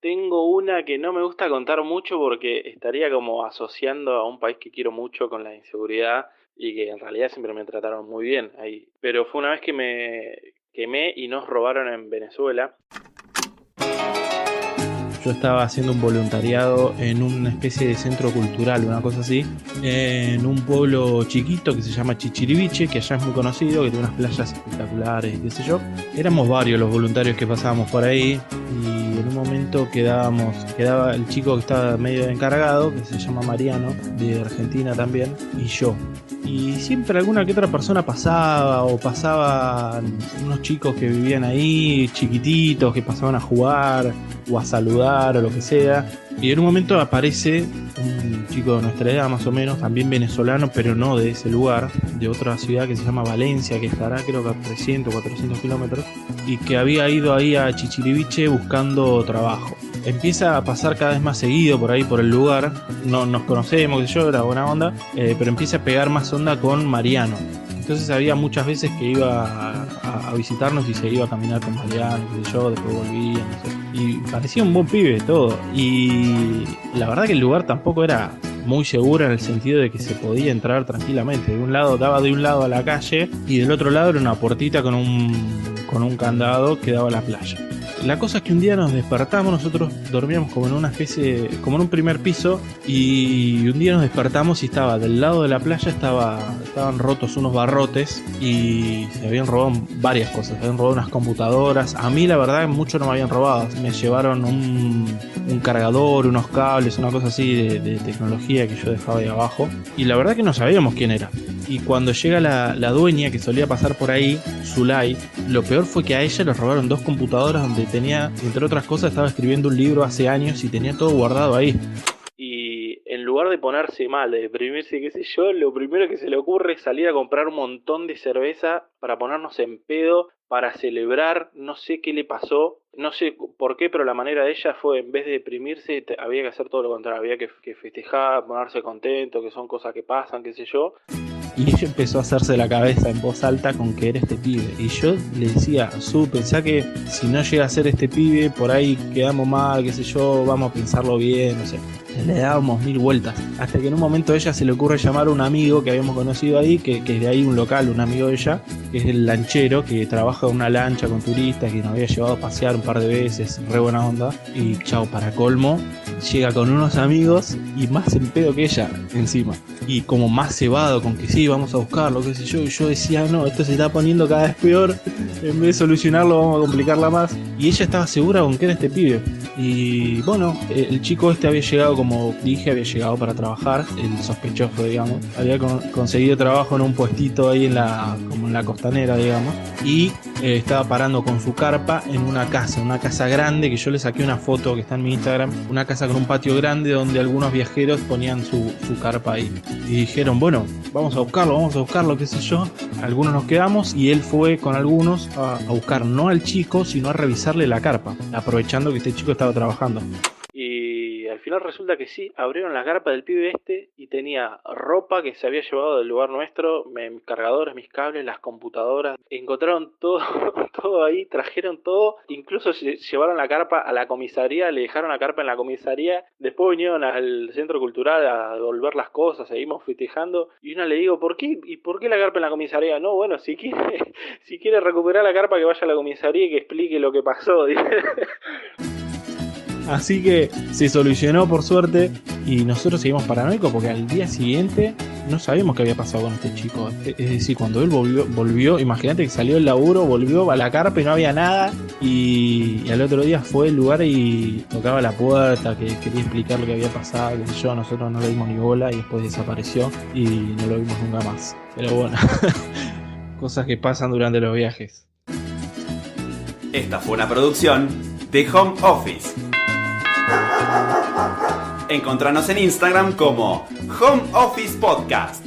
tengo una que no me gusta contar mucho porque estaría como asociando a un país que quiero mucho con la inseguridad y que en realidad siempre me trataron muy bien ahí. Pero fue una vez que me quemé y nos robaron en Venezuela. Yo estaba haciendo un voluntariado en una especie de centro cultural, una cosa así, en un pueblo chiquito que se llama Chichiriviche, que allá es muy conocido, que tiene unas playas espectaculares, qué sé yo. Éramos varios los voluntarios que pasábamos por ahí y quedábamos, quedaba el chico que estaba medio encargado, que se llama Mariano, de Argentina también, y yo y siempre alguna que otra persona pasaba o pasaban unos chicos que vivían ahí, chiquititos, que pasaban a jugar o a saludar o lo que sea. Y en un momento aparece un chico de nuestra edad más o menos, también venezolano, pero no de ese lugar, de otra ciudad que se llama Valencia, que estará creo que a 300, 400 kilómetros, y que había ido ahí a Chichiriviche buscando trabajo empieza a pasar cada vez más seguido por ahí, por el lugar. No nos conocemos, yo, era buena onda, eh, pero empieza a pegar más onda con Mariano. Entonces había muchas veces que iba a, visitarnos y se iba a caminar con Mariano, que yo, después volvía, no sé. Y parecía un buen pibe todo. Y la verdad que el lugar tampoco era muy seguro en el sentido de que se podía entrar tranquilamente. De un lado daba de un lado a la calle y del otro lado era una puertita con un, con un candado que daba a la playa. La cosa es que un día nos despertamos, nosotros dormíamos como en una especie, como en un primer piso, y un día nos despertamos y estaba del lado de la playa estaba, estaban rotos unos barrotes y se habían robado varias cosas, se habían robado unas computadoras. A mí la verdad mucho no me habían robado, me llevaron un, cargador, unos cables, una cosa así de, de, tecnología que yo dejaba ahí abajo, y la verdad que no sabíamos quién era. Y cuando llega la, dueña que solía pasar por ahí, Zulay, lo peor fue que a ella le robaron dos computadoras donde tenía, entre otras cosas, estaba escribiendo un libro hace años y tenía todo guardado ahí. Y en lugar de ponerse mal, de deprimirse, qué sé yo, lo primero que se le ocurre es salir a comprar un montón de cerveza para ponernos en pedo, para celebrar, no sé qué le pasó, no sé por qué, pero la manera de ella fue, en vez de deprimirse, había que hacer todo lo contrario, había que festejar, ponerse contento, que son cosas que pasan, qué sé yo. Y ella empezó a hacerse la cabeza en voz alta con que era este pibe. Y yo le decía, Su, pensá que si no llega a ser este pibe, por ahí quedamos mal, qué sé yo, vamos a pensarlo bien, no sé. Le dábamos mil vueltas. Hasta que en un momento ella se le ocurre llamar a un amigo que habíamos conocido ahí, que, es de ahí un local, un amigo de ella, que es el lanchero, que trabaja en una lancha con turistas, que nos había llevado a pasear un par de veces, re buena onda. Y chao, para colmo, llega con unos amigos y más en que ella encima. Y como más cebado con que sí, vamos a buscarlo, qué sé yo. Y yo decía, no, esto se está poniendo cada vez peor. En vez de solucionarlo, vamos a complicarla más. Y ella estaba segura con que era este pibe. Y bueno, el chico este había llegado, como dije, había llegado para trabajar, el sospechoso, digamos. Había conseguido trabajo en un puestito ahí en la, como en la costanera, digamos. Y eh, estaba parando con su carpa en una casa, una casa grande, que yo le saqué una foto que está en mi Instagram. Una casa con un patio grande donde algunos viajeros ponían su, su carpa ahí. Y dijeron, bueno, vamos a buscarlo, vamos a buscarlo, qué sé yo. Algunos nos quedamos y él fue con algunos a, a buscar no al chico, sino a revisarle la carpa, aprovechando que este chico estaba trabajando al final resulta que sí, abrieron la carpa del pibe este y tenía ropa que se había llevado del lugar nuestro, mis cargadores, mis cables, las computadoras. Encontraron todo, todo ahí, trajeron todo, incluso llevaron la carpa a la comisaría, le dejaron la carpa en la comisaría, después vinieron al centro cultural a devolver las cosas, seguimos festejando y una le digo, ¿por qué? ¿Y por qué la carpa en la comisaría? No, bueno, si quiere, si quiere recuperar la carpa que vaya a la comisaría y que explique lo que pasó. Así que se solucionó por suerte y nosotros seguimos paranoicos porque al día siguiente no sabíamos qué había pasado con este chico. Es decir, cuando él volvió, volvió imagínate que salió del laburo, volvió a la carpa y no había nada y, al otro día fue al lugar y tocaba la puerta, que quería explicar lo que había pasado, yo, nosotros no le dimos ni bola y después desapareció y no lo vimos nunca más. Pero bueno, cosas que pasan durante los viajes. Esta fue una producción de Home Office. Encontranos en Instagram como Home Office Podcast.